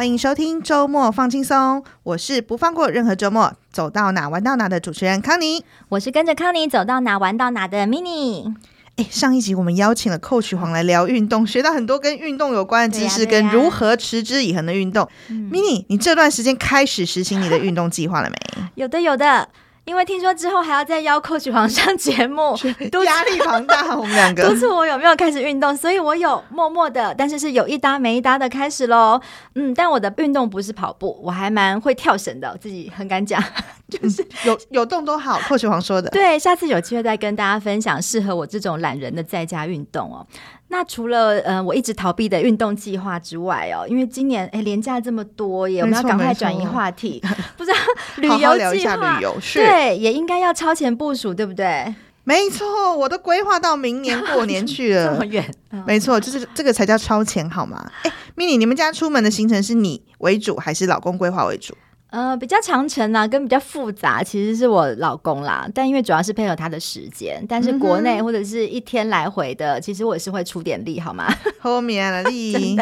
欢迎收听周末放轻松，我是不放过任何周末，走到哪玩到哪的主持人康妮，我是跟着康妮走到哪玩到哪的 Mini。哎，上一集我们邀请了 Coach 黄来聊运动，学到很多跟运动有关的知识，跟如何持之以恒的运动。Mini，你这段时间开始实行你的运动计划了没？有的，有的。因为听说之后还要再邀 Coach 黄上节目，压力庞大。我们两个 督促我有没有开始运动，所以我有默默的，但是是有一搭没一搭的开始喽。嗯，但我的运动不是跑步，我还蛮会跳绳的，我自己很敢讲，就是有有动都好。Coach 黄说的，对，下次有机会再跟大家分享适合我这种懒人的在家运动哦。那除了呃，我一直逃避的运动计划之外哦，因为今年哎，廉价这么多耶，我们要赶快转移话题，不知道旅游计划，旅游对，也应该要超前部署，对不对？没错，我都规划到明年过年去了，这么远。没错，就是这个才叫超前，好吗？哎，Mini，你们家出门的行程是你为主，还是老公规划为主？呃，比较长程啊，跟比较复杂，其实是我老公啦。但因为主要是配合他的时间，但是国内或者是一天来回的，嗯、其实我也是会出点力，好吗？后面的力。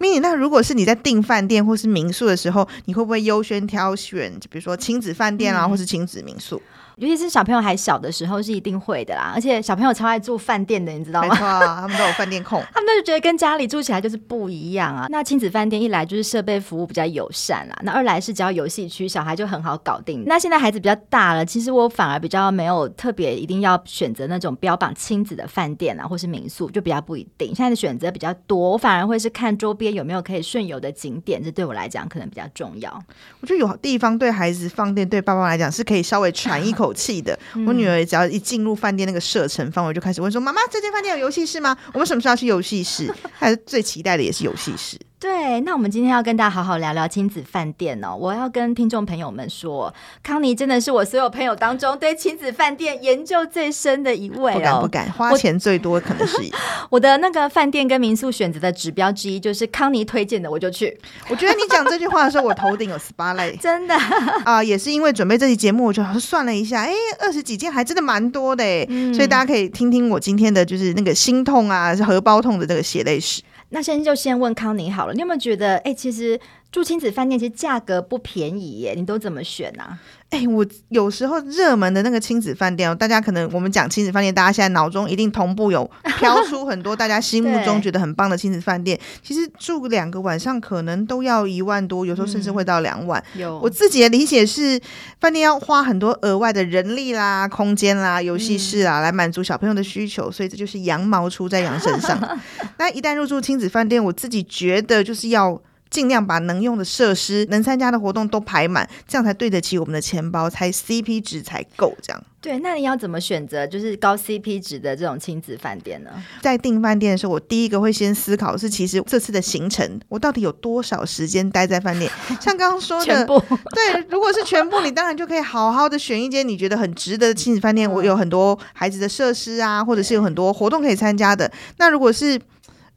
Mini，那如果是你在订饭店或是民宿的时候，你会不会优先挑选，就比如说亲子饭店啊，嗯、或是亲子民宿？尤其是小朋友还小的时候是一定会的啦，而且小朋友超爱住饭店的，你知道吗？没错，他们都有饭店控，他们就觉得跟家里住起来就是不一样啊。那亲子饭店一来就是设备服务比较友善啦，那二来是只要游戏区，小孩就很好搞定。那现在孩子比较大了，其实我反而比较没有特别一定要选择那种标榜亲子的饭店啊，或是民宿，就比较不一定。现在的选择比较多，我反而会是看周边有没有可以顺游的景点，这对我来讲可能比较重要。我觉得有地方对孩子放电，对爸爸来讲是可以稍微喘一口气的。我女儿只要一进入饭店那个射程范围，就开始问说：“妈妈，这间饭店有游戏室吗？我们什么时候要去游戏室？”她最期待的也是游戏室。对，那我们今天要跟大家好好聊聊亲子饭店哦。我要跟听众朋友们说，康妮真的是我所有朋友当中对亲子饭店研究最深的一位哦。不敢不敢，花钱最多可能是我，我的那个饭店跟民宿选择的指标之一，就是康妮推荐的我就去。我觉得你讲这句话的时候，我头顶有 spotlight，真的啊，也是因为准备这期节目，我就算了一下，哎，二十几间还真的蛮多的哎，嗯，所以大家可以听听我今天的就是那个心痛啊，是荷包痛的这个血泪史。那先就先问康宁好了，你有没有觉得，哎、其实住亲子饭店其实价格不便宜耶？你都怎么选呢、哎、欸，我有时候热门的那个亲子饭店，大家可能我们讲亲子饭店，大家现在脑中一定同步有 飘出很多大家心目中觉得很棒的亲子饭店。其实住两个晚上可能都要一万多，有时候甚至会到两万。有、嗯、我自己的理解是，饭店要花很多额外的人力啦、空间啦、游戏室啊，来满足小朋友的需求，所以这就是羊毛出在羊身上。那一旦入住亲子饭店，我自己觉得就是要尽量把能用的设施、能参加的活动都排满，这样才对得起我们的钱包，才 CP 值才够。这样。对，那你要怎么选择就是高 CP 值的这种亲子饭店呢？在订饭店的时候，我第一个会先思考的是，其实这次的行程我到底有多少时间待在饭店？像刚刚说的，对，如果是全部，你当然就可以好好的选一间你觉得很值得的亲子饭店。我有很多孩子的设施啊，或者是有很多活动可以参加的。那如果是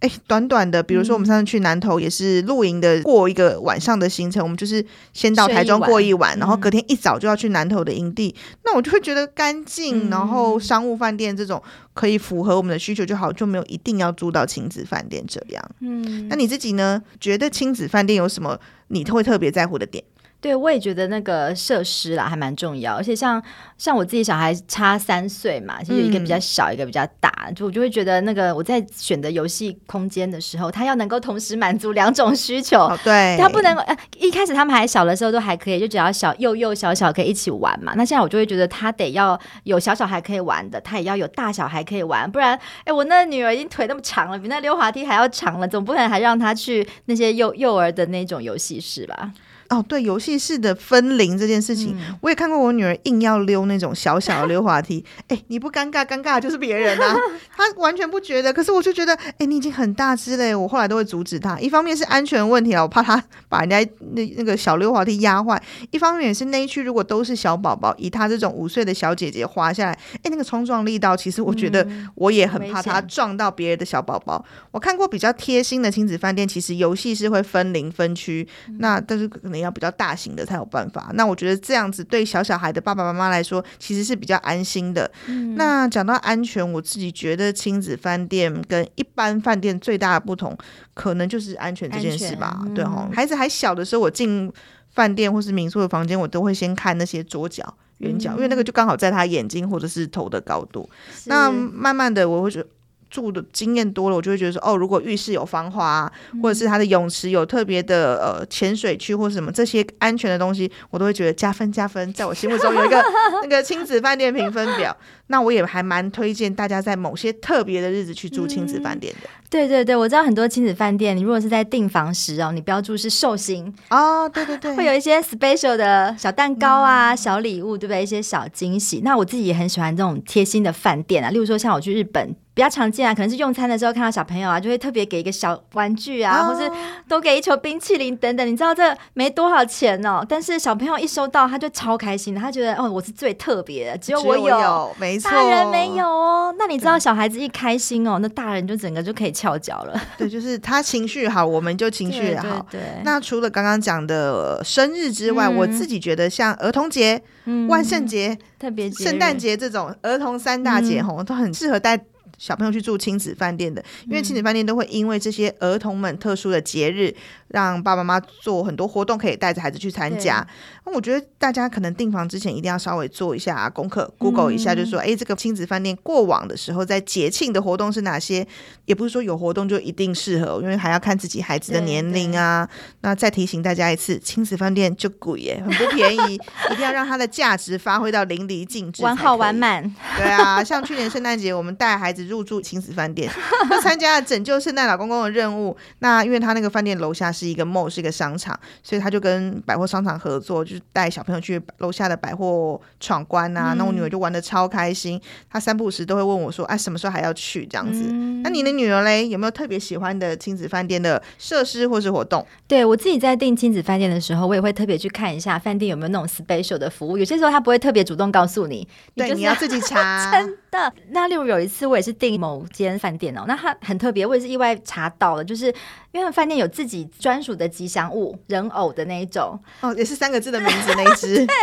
哎，短短的，比如说我们上次去南投也是露营的，过一个晚上的行程，我们就是先到台中过一晚，然后隔天一早就要去南投的营地，那我就会觉得干净，然后商务饭店这种可以符合我们的需求就好，就没有一定要住到亲子饭店这样。嗯，那你自己呢？觉得亲子饭店有什么你会特别在乎的点？对，我也觉得那个设施啦还蛮重要，而且像像我自己小孩差三岁嘛，就有一个比较小，嗯、一个比较大，就我就会觉得那个我在选择游戏空间的时候，他要能够同时满足两种需求。哦、对，他不能呃一开始他们还小的时候都还可以，就只要小幼幼小小可以一起玩嘛。那现在我就会觉得他得要有小小孩可以玩的，他也要有大小孩可以玩，不然哎，我那女儿已经腿那么长了，比那溜滑梯还要长了，总不能还让他去那些幼幼儿的那种游戏室吧？哦，对，游戏室的分龄这件事情，嗯、我也看过。我女儿硬要溜那种小小的溜滑梯，哎，你不尴尬，尴尬的就是别人啊。她完全不觉得，可是我就觉得，哎，你已经很大只了。我后来都会阻止她，一方面是安全问题啊，我怕她 把人家那那个小溜滑梯压坏；一方面也是那一区如果都是小宝宝，以她这种五岁的小姐姐滑下来，哎，那个冲撞力道，其实我觉得我也很怕她撞到别人的小宝宝。嗯、我看过比较贴心的亲子饭店，其实游戏是会分龄分区，嗯、那但是可能。要比较大型的才有办法。那我觉得这样子对小小孩的爸爸妈妈来说，其实是比较安心的。嗯、那讲到安全，我自己觉得亲子饭店跟一般饭店最大的不同，可能就是安全这件事吧。嗯、对哈，孩子还小的时候，我进饭店或是民宿的房间，我都会先看那些桌角、圆角，嗯、因为那个就刚好在他眼睛或者是头的高度。那慢慢的，我会觉得。住的经验多了，我就会觉得说，哦，如果浴室有防滑，啊，或者是它的泳池有特别的呃潜水区或者什么这些安全的东西，我都会觉得加分加分。在我心目中有一个 那个亲子饭店评分表，那我也还蛮推荐大家在某些特别的日子去住亲子饭店的。嗯。对对对，我知道很多亲子饭店，你如果是在订房时哦，你标注是寿星哦，对对对，会有一些 special 的小蛋糕啊、嗯、小礼物，对不对？一些小惊喜。那我自己也很喜欢这种贴心的饭店啊，例如说像我去日本。比较常见啊，可能是用餐的时候看到小朋友啊，就会特别给一个小玩具啊，哦、或是多给一球冰淇淋等等。你知道这没多少钱哦，但是小朋友一收到他就超开心的，他觉得哦，我是最特别的，只有我有，有没错，大人没有哦。那你知道小孩子一开心哦，那大人就整个就可以翘脚了。对，就是他情绪好，我们就情绪也好。对，对，对，那除了刚刚讲的生日之外，嗯、我自己觉得像儿童节、嗯、万圣节、特别节、圣诞节这种儿童三大节吼，嗯、都很适合带。小朋友去住亲子饭店的，因为亲子饭店都会因为这些儿童们特殊的节日，让爸爸妈妈做很多活动，可以带着孩子去参加。那我觉得大家可能订房之前一定要稍微做一下功课，Google 一下，就是说，哎、嗯，这个亲子饭店过往的时候在节庆的活动是哪些？也不是说有活动就一定适合，因为还要看自己孩子的年龄啊。那再提醒大家一次，亲子饭店就贵耶，很不便宜，一定要让它的价值发挥到淋漓尽致，完好完满。对啊，像去年圣诞节，我们带孩子。入住亲子饭店，就参加了拯救圣诞老公公的任务。那因为他那个饭店楼下是一个 mall，是一个商场，所以他就跟百货商场合作，就是带小朋友去楼下的百货闯关啊。嗯、那我女儿就玩的超开心，她三不五时都会问我说：“哎、啊，什么时候还要去？”这样子。嗯、那你的女儿嘞，有没有特别喜欢的亲子饭店的设施或是活动？对，我自己在订亲子饭店的时候，我也会特别去看一下饭店有没有那种 special 的服务。有些时候他不会特别主动告诉你，对，你，你要自己查。真的。那例如有一次，我也是。订某间饭店哦，那它很特别，我也是意外查到了，就是因为饭店有自己专属的吉祥物人偶的那一种哦，也是三个字的名字那一只，对，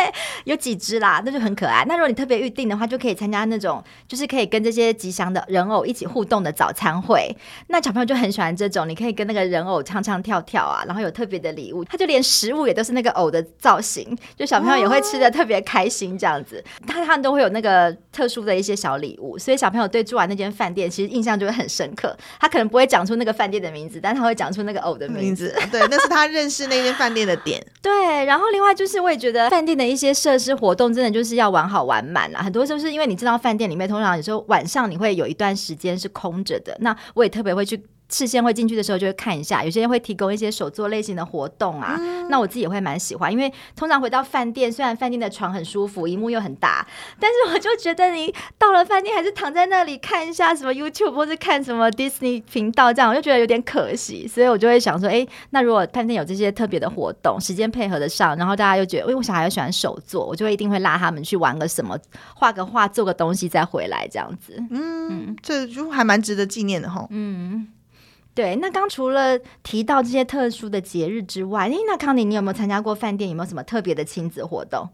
有几只啦，那就很可爱。那如果你特别预定的话，就可以参加那种，就是可以跟这些吉祥的人偶一起互动的早餐会。那小朋友就很喜欢这种，你可以跟那个人偶唱唱跳跳啊，然后有特别的礼物，他就连食物也都是那个偶的造型，就小朋友也会吃的特别开心这样子。他他们都会有那个特殊的一些小礼物，所以小朋友对住完那间。饭店其实印象就会很深刻，他可能不会讲出那个饭店的名字，但他会讲出那个偶的名字。对，那是他认识那间饭店的点。对，然后另外就是我也觉得饭店的一些设施活动真的就是要玩好玩满啦。很多时候是因为你知道饭店里面通常有时候晚上你会有一段时间是空着的，那我也特别会去。事先会进去的时候就会看一下，有些人会提供一些手作类型的活动啊，嗯、那我自己也会蛮喜欢，因为通常回到饭店，虽然饭店的床很舒服，荧幕又很大，但是我就觉得你到了饭店还是躺在那里看一下什么 YouTube 或是看什么 Disney 频道这样，我就觉得有点可惜，所以我就会想说，哎，那如果饭店有这些特别的活动，时间配合得上，然后大家又觉得，因为我小孩又喜欢手作，我就会一定会拉他们去玩个什么，画个画，做个东西再回来这样子。嗯，嗯这就还蛮值得纪念的哈。嗯。对，那刚除了提到这些特殊的节日之外，诶，那康妮，你有没有参加过饭店？有没有什么特别的亲子活动？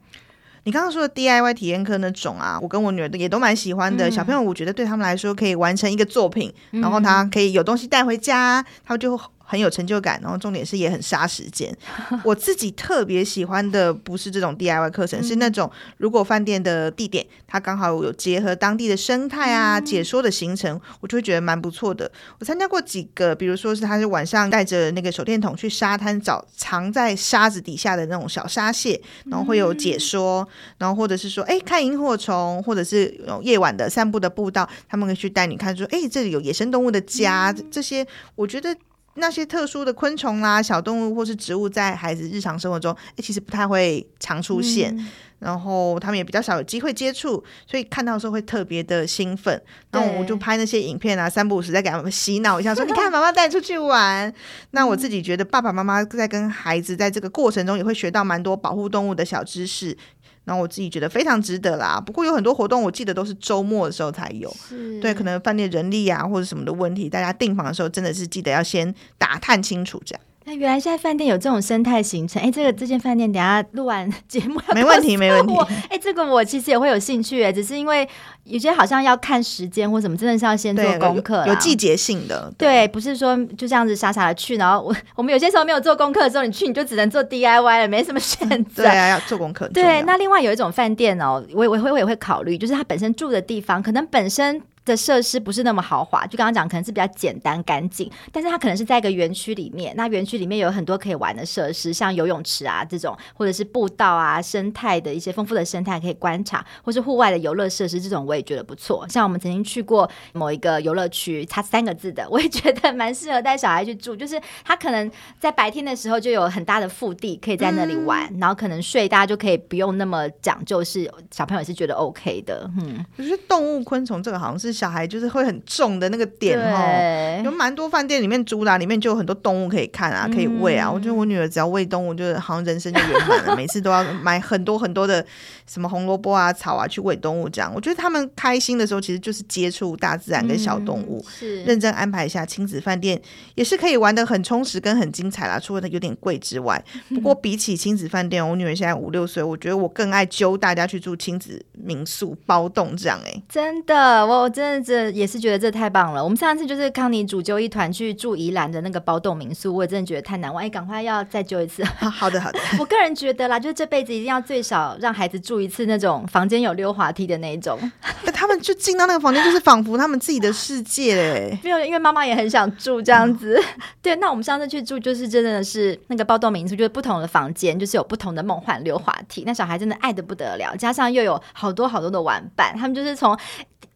你刚刚说的 DIY 体验课那种啊，我跟我女儿也都蛮喜欢的。嗯、小朋友，我觉得对他们来说可以完成一个作品，嗯、然后他可以有东西带回家，他就。很有成就感，然后重点是也很杀时间。我自己特别喜欢的不是这种 DIY 课程，是那种如果饭店的地点它刚好有结合当地的生态啊，解说的行程，我就会觉得蛮不错的。我参加过几个，比如说是他是晚上带着那个手电筒去沙滩找藏在沙子底下的那种小沙蟹，然后会有解说，然后或者是说哎看萤火虫，或者是夜晚的散步的步道，他们可以去带你看说哎这里有野生动物的家，这些我觉得。那些特殊的昆虫啦、啊、小动物或是植物，在孩子日常生活中，哎，其实不太会常出现，嗯、然后他们也比较少有机会接触，所以看到的时候会特别的兴奋。然后我就拍那些影片啊，三不五时再给他们洗脑一下，说：“你看，妈妈带你出去玩。”那我自己觉得，爸爸妈妈在跟孩子在这个过程中，也会学到蛮多保护动物的小知识。然后我自己觉得非常值得啦，不过有很多活动，我记得都是周末的时候才有。对，可能饭店人力啊或者什么的问题，大家订房的时候真的是记得要先打探清楚这样。那原来现在饭店有这种生态形成，哎，这个这间饭店等下录完 节目没问题，没问题。哎，这个我其实也会有兴趣，哎，只是因为有些好像要看时间或什么，真的是要先做功课，有季节性的。对，对不是说就这样子傻傻的去，然后我 我们有些时候没有做功课的时候，你去你就只能做 DIY 了，没什么选择。对啊，要做功课。对，那另外有一种饭店哦，我我会我也会考虑，就是它本身住的地方可能本身。的设施不是那么豪华，就刚刚讲，可能是比较简单干净，但是它可能是在一个园区里面，那园区里面有很多可以玩的设施，像游泳池啊这种，或者是步道啊，生态的一些丰富的生态可以观察，或是户外的游乐设施，这种我也觉得不错。像我们曾经去过某一个游乐区，它三个字的，我也觉得蛮适合带小孩去住，就是它可能在白天的时候就有很大的腹地可以在那里玩，嗯、然后可能睡大家就可以不用那么讲究，是小朋友也是觉得 OK 的。嗯，可是动物昆虫这个好像是。小孩就是会很重的那个点哦，有蛮多饭店里面租的，里面就有很多动物可以看啊，可以喂啊。我觉得我女儿只要喂动物，就是好像人生就圆满了。每次都要买很多很多的什么红萝卜啊、草啊去喂动物，这样我觉得他们开心的时候，其实就是接触大自然跟小动物。是认真安排一下亲子饭店，也是可以玩的很充实跟很精彩啦。除了它有点贵之外，不过比起亲子饭店，我女儿现在五六岁，我觉得我更爱揪大家去住亲子民宿包栋这样。哎，真的，我真。真的这也是觉得这太棒了。我们上次就是康妮主揪一团去住宜兰的那个包栋民宿，我也真的觉得太难忘。哎，赶快要再揪一次。好的，好的。我个人觉得啦，就是这辈子一定要最少让孩子住一次那种房间有溜滑梯的那一种。他们就进到那个房间，就是仿佛他们自己的世界嘞。没有，因为妈妈也很想住这样子。嗯、对，那我们上次去住就是真的是那个暴动民宿，就是不同的房间，就是有不同的梦幻溜滑梯。那小孩真的爱的不得了，加上又有好多好多的玩伴，他们就是从。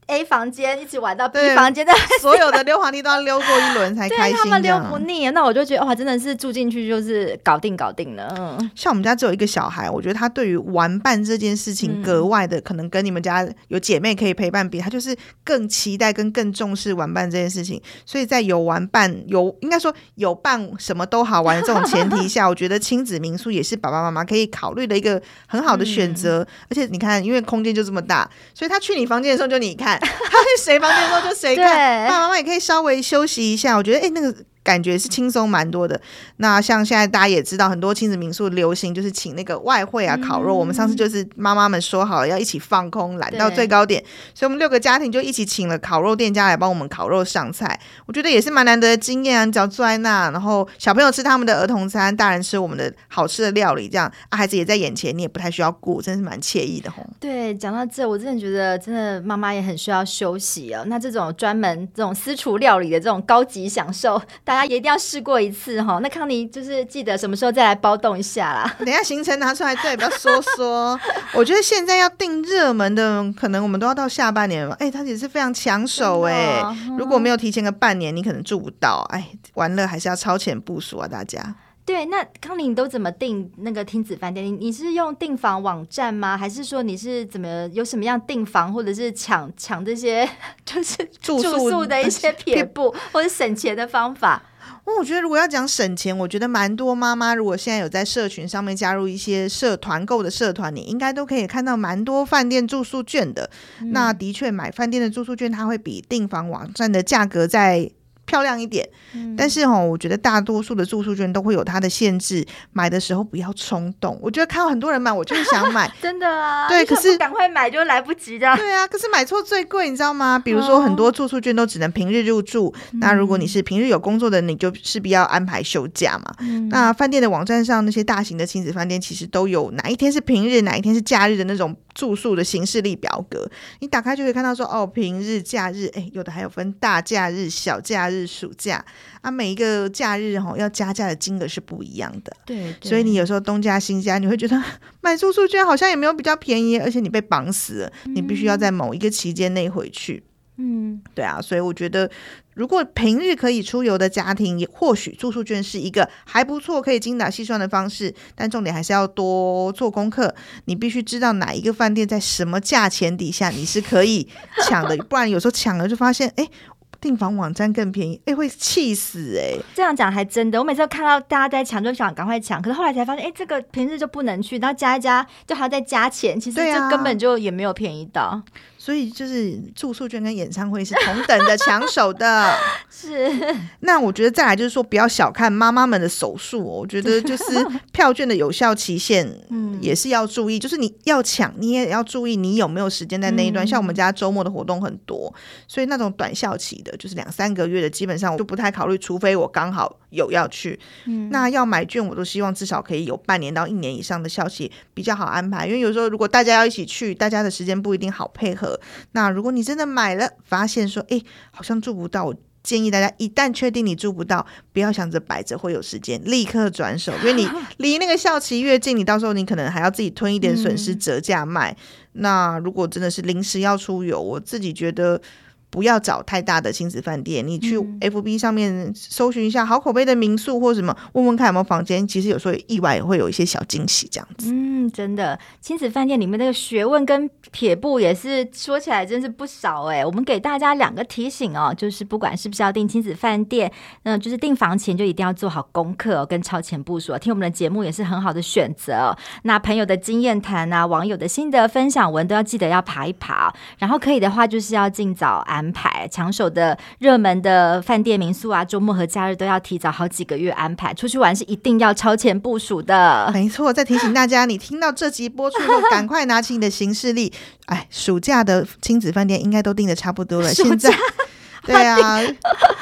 A 房间一起玩到 B 房间的，所有的溜滑梯都要溜过一轮才 开心。他们溜不腻，那我就觉得哇，真的是住进去就是搞定搞定了。嗯，像我们家只有一个小孩，我觉得他对于玩伴这件事情格外的，可能跟你们家有姐妹可以陪伴比，他就是更期待跟更重视玩伴这件事情。所以在有玩伴有应该说有伴什么都好玩的这种前提下，我觉得亲子民宿也是爸爸妈妈可以考虑的一个很好的选择。而且你看，因为空间就这么大，所以他去你房间的时候就你看。他去谁房间的时候就谁看，爸爸妈妈也可以稍微休息一下。我觉得，哎、欸，那个。感觉是轻松蛮多的。那像现在大家也知道，很多亲子民宿流行就是请那个外汇啊、烤肉。嗯、我们上次就是妈妈们说好了要一起放空，懒到最高点，所以我们六个家庭就一起请了烤肉店家来帮我们烤肉上菜。我觉得也是蛮难得的经验啊！你只要坐在那，然后小朋友吃他们的儿童餐，大人吃我们的好吃的料理，这样啊，孩子也在眼前，你也不太需要顾，真是蛮惬意的吼。对，讲到这，我真的觉得真的妈妈也很需要休息啊。那这种专门这种私厨料理的这种高级享受，大家也一定要试过。一次哈，那康妮就是记得什么时候再来包动一下啦。等一下行程拿出来，对，不要说说。我觉得现在要订热门的，可能我们都要到下半年了。哎、欸，它也是非常抢手哎、哦，如果没有提前个半年，你可能住不到。哎，玩乐还是要超前部署啊，大家。对，那康妮你都怎么订那个亲子饭店？你你是用订房网站吗？还是说你是怎么有什么样订房，或者是抢抢这些就是住宿的一些撇步，或者省钱的方法？我觉得如果要讲省钱，我觉得蛮多妈妈如果现在有在社群上面加入一些社团购的社团，你应该都可以看到蛮多饭店住宿券的。嗯、那的确买饭店的住宿券，它会比订房网站的价格在。漂亮一点，嗯、但是哈，我觉得大多数的住宿券都会有它的限制，买的时候不要冲动。我觉得看到很多人买，我就是想买，真的啊，对，可是赶快买就来不及的。对啊，可是买错最贵，你知道吗？比如说很多住宿券都只能平日入住，嗯、那如果你是平日有工作的，你就势必要安排休假嘛。嗯、那饭店的网站上那些大型的亲子饭店，其实都有哪一天是平日，哪一天是假日的那种住宿的行事历表格，你打开就可以看到说，哦，平日、假日，哎，有的还有分大假日、小假日。暑假啊，每一个假日哈要加价的金额是不一样的，对，对，所以你有时候东加新加，你会觉得买住宿券好像也没有比较便宜，而且你被绑死了，嗯、你必须要在某一个期间内回去。嗯，对啊，所以我觉得如果平日可以出游的家庭，也或许住宿券是一个还不错可以精打细算的方式，但重点还是要多做功课，你必须知道哪一个饭店在什么价钱底下你是可以抢的，不然有时候抢了就发现，哎。订房网站更便宜，哎、欸，会气死哎、欸！这样讲还真的，我每次都看到大家在抢，就想赶快抢。可是后来才发现，哎、欸，这个平日就不能去，然后加一加就还要再加钱，其实这根本就也没有便宜到。所以就是住宿券跟演唱会是同等的抢手的。是。那我觉得再来就是说，不要小看妈妈们的手速哦。我觉得就是 票券的有效期限，嗯，也是要注意。就是你要抢，你也要注意你有没有时间在那一段。嗯、像我们家周末的活动很多，所以那种短效期的，就是两三个月的，基本上我就不太考虑，除非我刚好有要去。嗯。那要买券，我都希望至少可以有半年到一年以上的效期，比较好安排。因为有时候如果大家要一起去，大家的时间不一定好配合。那如果你真的买了，发现说，哎，好像住不到，我建议大家一旦确定你住不到，不要想着摆着会有时间，立刻转手，因为你 离那个校期越近，你到时候你可能还要自己吞一点损失，折价卖。嗯。那如果真的是临时要出游，我自己觉得。不要找太大的亲子饭店，你去 FB 上面搜寻一下好口碑的民宿或什么，问问看有没有房间。其实有时候意外也会有一些小惊喜，这样子。嗯，真的，亲子饭店里面那个学问跟撇步也是说起来真是不少哎。我们给大家两个提醒哦，就是不管是不是要订亲子饭店，嗯，就是订房前就一定要做好功课哦，跟超前部署。听我们的节目也是很好的选择哦。那朋友的经验谈啊，网友的心得分享文都要记得要爬一爬，然后可以的话就是要尽早安。安排抢手的热门的饭店民宿啊，周末和假日都要提早好几个月安排。出去玩是一定要超前部署的。没错，再提醒大家，你听到这集播出后，赶快拿起你的行事历。哎，暑假的亲子饭店应该都订的差不多了。现在，对啊，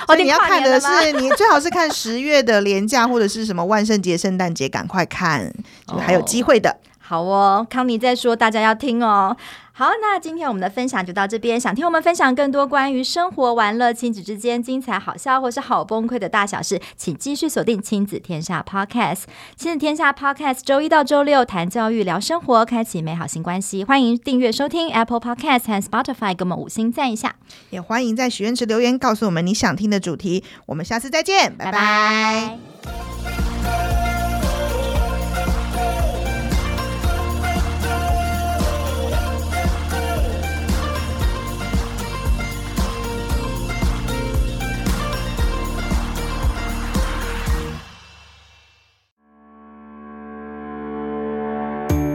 所以你要看的是，你最好是看十月的连假或者是什么万圣节、圣诞节，赶快看，就还有机会的。哦好哦，康妮在说，大家要听哦。好，那今天我们的分享就到这边。想听我们分享更多关于生活、玩乐、亲子之间精彩、好笑或是好崩溃的大小事，请继续锁定亲子天下 Podcast。亲子天下 Podcast 周一到周六谈教育、聊生活，开启美好新关系。欢迎订阅收听 Apple Podcast 和 Spotify，给我们五星赞一下。也欢迎在许愿池留言，告诉我们你想听的主题。我们下次再见，拜拜。拜拜。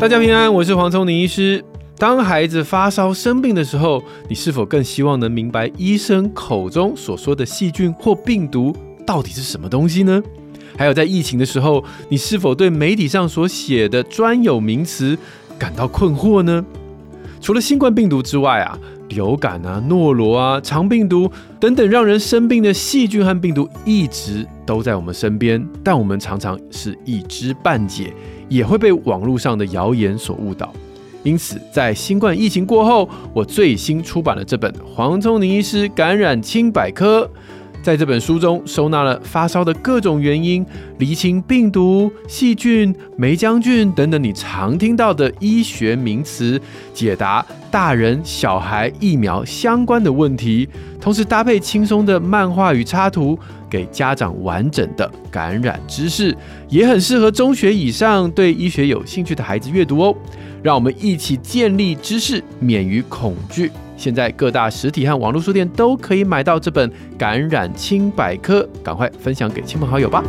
大家平安，我是黄瑽宁医师。当孩子发烧生病的时候，你是否更希望能明白医生口中所说的细菌或病毒到底是什么东西呢？还有在疫情的时候，你是否对媒体上所写的专有名词感到困惑呢？除了新冠病毒之外啊，流感啊、诺罗啊、肠病毒等等让人生病的细菌和病毒一直都在我们身边，但我们常常是一知半解。也会被网络上的谣言所误导，因此在新冠疫情过后，我最新出版了这本《黄宗宁医师感染清百科》。在这本书中，收纳了发烧的各种原因，厘清病毒、细菌、霉浆菌等等你常听到的医学名词，解答大人小孩疫苗相关的问题，同时搭配轻松的漫画与插图。给家长完整的感染知识，也很适合中学以上对医学有兴趣的孩子阅读哦。让我们一起建立知识，免于恐惧。现在各大实体和网络书店都可以买到这本《感染清百科》，赶快分享给亲朋好友吧。